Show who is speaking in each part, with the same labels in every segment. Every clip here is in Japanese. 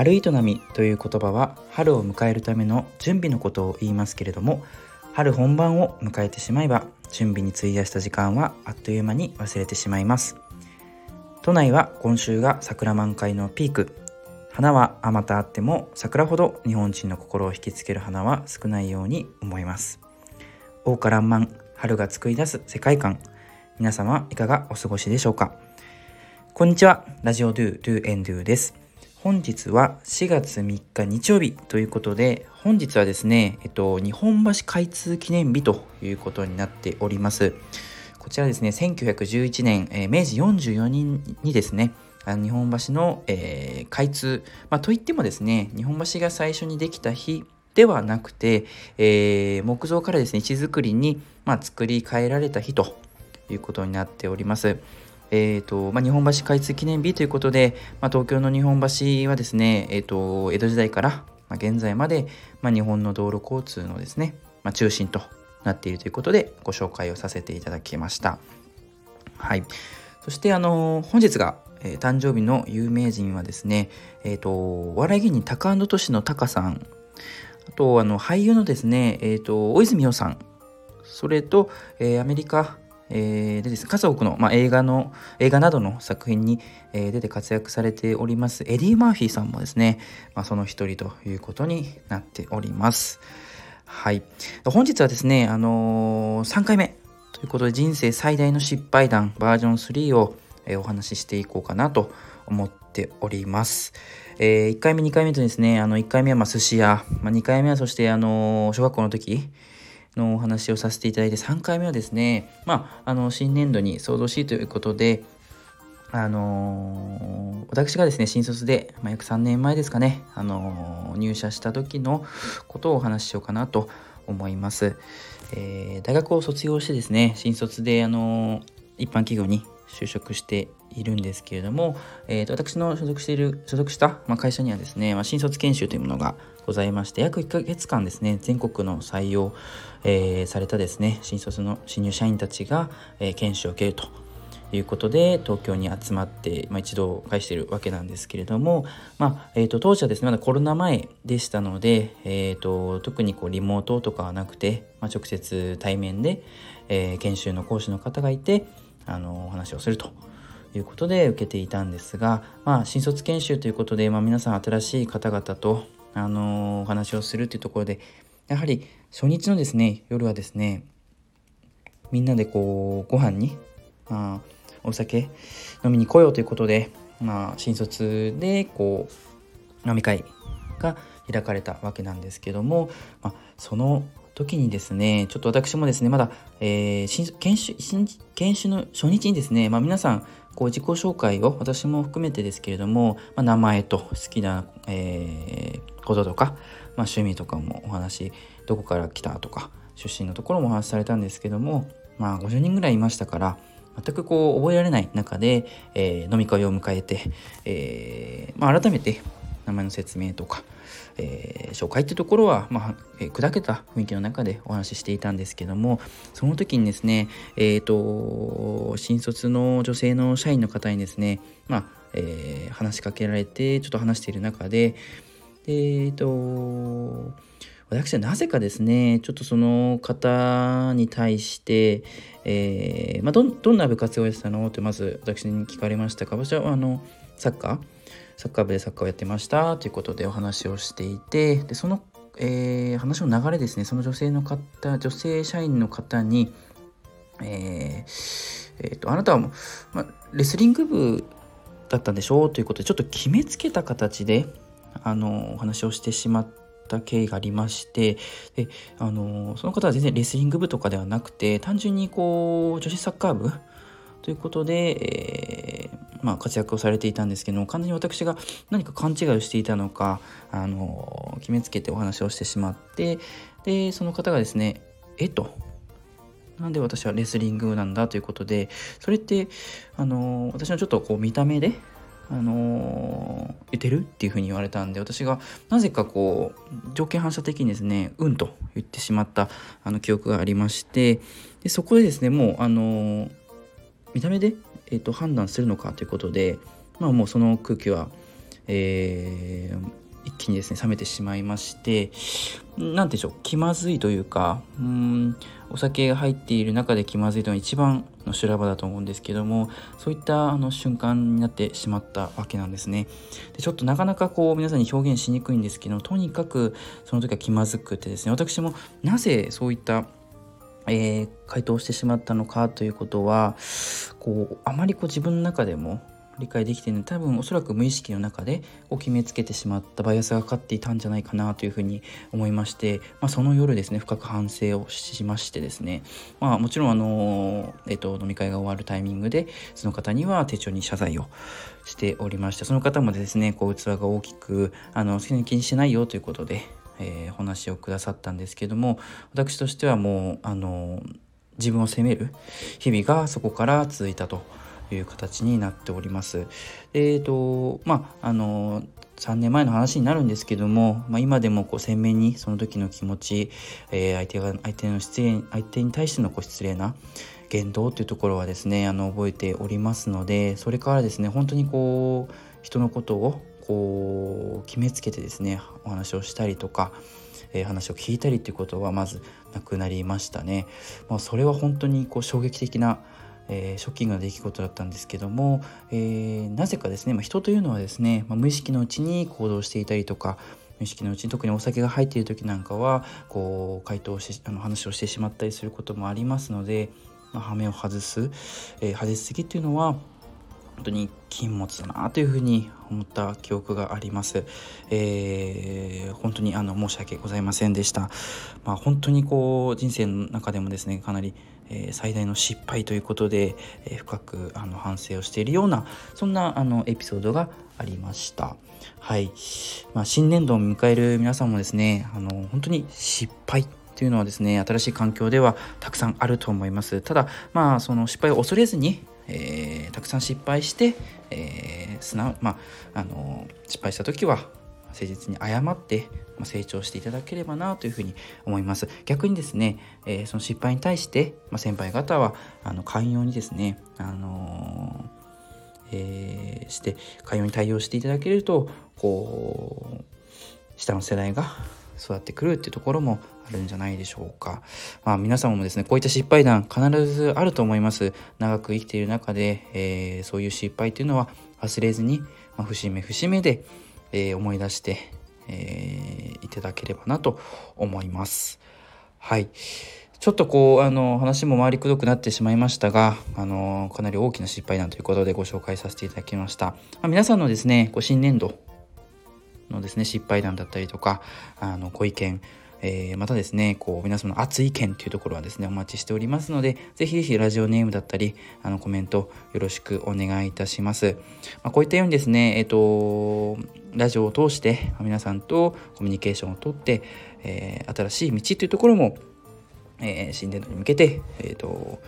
Speaker 1: 春営みという言葉は春を迎えるための準備のことを言いますけれども春本番を迎えてしまえば準備に費やした時間はあっという間に忘れてしまいます。都内は今週が桜満開のピーク。花はあまたあっても桜ほど日本人の心を引きつける花は少ないように思います。桜花爛漫春が作り出す世界観。皆様いかがお過ごしでしょうか？こんにちは。ラジオドゥドゥエンドゥです。本日は4月3日日曜日ということで本日はですね、えっと、日本橋開通記念日ということになっておりますこちらですね1911年、えー、明治44年にですね日本橋の、えー、開通、まあ、といってもですね日本橋が最初にできた日ではなくて、えー、木造からですね石造りに、まあ、作り変えられた日ということになっております。えーとまあ、日本橋開通記念日ということで、まあ、東京の日本橋はですね、えーと、江戸時代から、まあ、現在まで、まあ、日本の道路交通のですね、まあ、中心となっているということでご紹介をさせていただきました。はい、そしてあの本日が、えー、誕生日の有名人はですね、えーと、お笑い芸人タカアンドトシのタカさん。あとあの俳優のですね、えーと大泉洋さん。それと、えー、アメリカえー、でです、数多くの、まあ、映画の、映画などの作品に、えー、出て活躍されております、エディ・マーフィーさんもですね、まあ、その一人ということになっております。はい。本日はですね、あのー、3回目ということで、人生最大の失敗談バージョン3を、えー、お話ししていこうかなと思っております。え、1回目、2回目とですね、あの、1回目はま寿司屋、まあ、2回目はそして、あの小学校の時、のお話をさせていただいて3回目はですね、まあ、あの新年度に総動しということで、あのー、私がですね新卒で、まあ、約3年前ですかね、あのー、入社した時のことをお話ししようかなと思います。えー、大学を卒業してですね新卒で、あの一般企業に就職しているんですけれども、えーと、私の所属している所属した、まあ、会社にはですね、まあ、新卒研修というものがございまして約1ヶ月間ですね全国の採用、えー、されたですね新卒の新入社員たちが、えー、研修を受けるということで東京に集まって、まあ、一度返しているわけなんですけれども、まあえーと、当時はですねまだコロナ前でしたので、えーと、特にこうリモートとかはなくて、まあ、直接対面で、えー、研修の講師の方がいてあのお話をするということで受けていたんですが、まあ、新卒研修ということで、まあ、皆さん新しい方々と、あのお話をするというところでやはり初日のですね夜はですねみんなでこうご飯に、あ、お酒飲みに来ようということで、まあ、新卒でこう飲み会が開かれたわけなんですけども、まあ、その時にですね、ちょっと私もですね、まだ、えー、研修、研修の初日にですね、まあ、皆さん、こう自己紹介を私も含めてですけれども、まあ、名前と好きな、えー、こととか、まあ、趣味とかもお話どこから来たとか出身のところもお話しされたんですけども、まあ、50人ぐらいいましたから全くこう覚えられない中で、えー、飲み会を迎えて、えーまあ、改めて名前の説明とか、えー、紹介ってところは、まあえー、砕けた雰囲気の中でお話ししていたんですけどもその時にですね、えーと、新卒の女性の社員の方にですね、まあえー、話しかけられてちょっと話している中でえっ、ー、と私はなぜかですねちょっとその方に対して、えーまあ、どどんな部活をやってたの？ってまず私に聞かれましたか私はあのサッカーサッカー部でサッカーをやってましたということでお話をしていてでその、えー、話の流れですね。その女性の方女性社員の方に、えーえーと、あなたは、ま、レスリング部だったんでしょうということでちょっと決めつけた形であのお話をしてしまった経緯がありましてであのその方は全然レスリング部とかではなくて単純にこう女子サッカー部ということで、えーまあ、活躍をされていたんですけど完全に私が何か勘違いをしていたのかあの決めつけてお話をしてしまってでその方がですね「えと」なんで私はレスリングなんだということでそれってあの私のちょっとこう見た目であの言ってるっていうふうに言われたんで私がなぜかこう条件反射的にですね「うん」と言ってしまったあの記憶がありましてでそこでですねもうあの見た目でえーと、判断するのかということで、まあ、もうその空気はえー、一気にですね冷めてしまいまして何でしょう気まずいというかうんお酒が入っている中で気まずいというのが一番の修羅場だと思うんですけどもそういったあの瞬間になってしまったわけなんですね。でちょっとなかなかこう皆さんに表現しにくいんですけどとにかくその時は気まずくてですね私もなぜそういったえー、回答してしまったのかということはこうあまりこう自分の中でも理解できているの多分おそらく無意識の中でこう決めつけてしまったバイアスがかかっていたんじゃないかなというふうに思いまして、まあ、その夜ですね深く反省をしましてですね、まあ、もちろんあの、えっと、飲み会が終わるタイミングでその方には手帳に謝罪をしておりましてその方もですねこう器が大きくあの気にしないよということでえー、お話をくださったんですけども私としてはもうあの自分を責める日々がそこから続いたという形になっております。えーとまああの3年前の話になるんですけども、まあ、今でもこう鮮明にその時の気持ち、えー、相手が相手の失礼相手に対してのこう失礼な言動というところはですねあの覚えておりますのでそれからですね本当にこう人のことをこう決めつけてですねお話をしたりとか、えー、話を聞いたりっていうことはまずなくなりましたね。まあ、それは本当にこう衝撃的なえー、ショッキングな出来事だったんですけども、えー、なぜかですね、まあ、人というのはですね、まあ、無意識のうちに行動していたりとか無意識のうちに特にお酒が入っている時なんかはこう回答しあの話をしてしまったりすることもありますので、まあ、羽目を外す、えー、外しすぎっていうのは本当に禁物だなというふうに思った記憶があります。えー、本当にあの申し訳ございませんでした。まあ、本当にこう人生の中でもですねかなり、えー、最大の失敗ということで、えー、深くあの反省をしているようなそんなあのエピソードがありました。はい、まあ、新年度を迎える皆さんもですねあの本当に失敗というのはですね新しい環境ではたくさんあると思います。ただまあその失敗を恐れずにえー、たくさん失敗して、えー、素直まあ、あの失敗した時は誠実に謝って成長していただければなというふうに思います。逆にですね、えー、その失敗に対して、まあ、先輩方はあの寛容にですね、あのえー、して寛容に対応していただけるとこう下の世代が育ってくるっていうところもあるんじゃないでしょうか。まあ皆様もですね、こういった失敗談必ずあると思います。長く生きている中で、えー、そういう失敗っていうのは忘れずに、まあ、節目節目で、えー、思い出して、えー、いただければなと思います。はい。ちょっとこう、あの、話も回りくどくなってしまいましたが、あの、かなり大きな失敗談ということでご紹介させていただきました。まあ、皆さんのですね、こう新年度のですね、失敗談だったりとか、あの、ご意見、えー、またですね、こう、皆様の熱い意見というところはですね、お待ちしておりますので、ぜひぜひラジオネームだったり、あの、コメントよろしくお願いいたします。まあ、こういったようにですね、えっ、ー、と、ラジオを通して、皆さんとコミュニケーションをとって、えー、新しい道というところも、えー、新年度に向けて、えっ、と、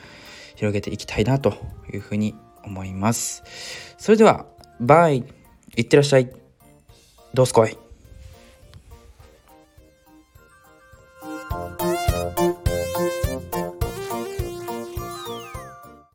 Speaker 1: 広げていきたいなというふうに思います。それでは、バイいってらっしゃいどうすこい。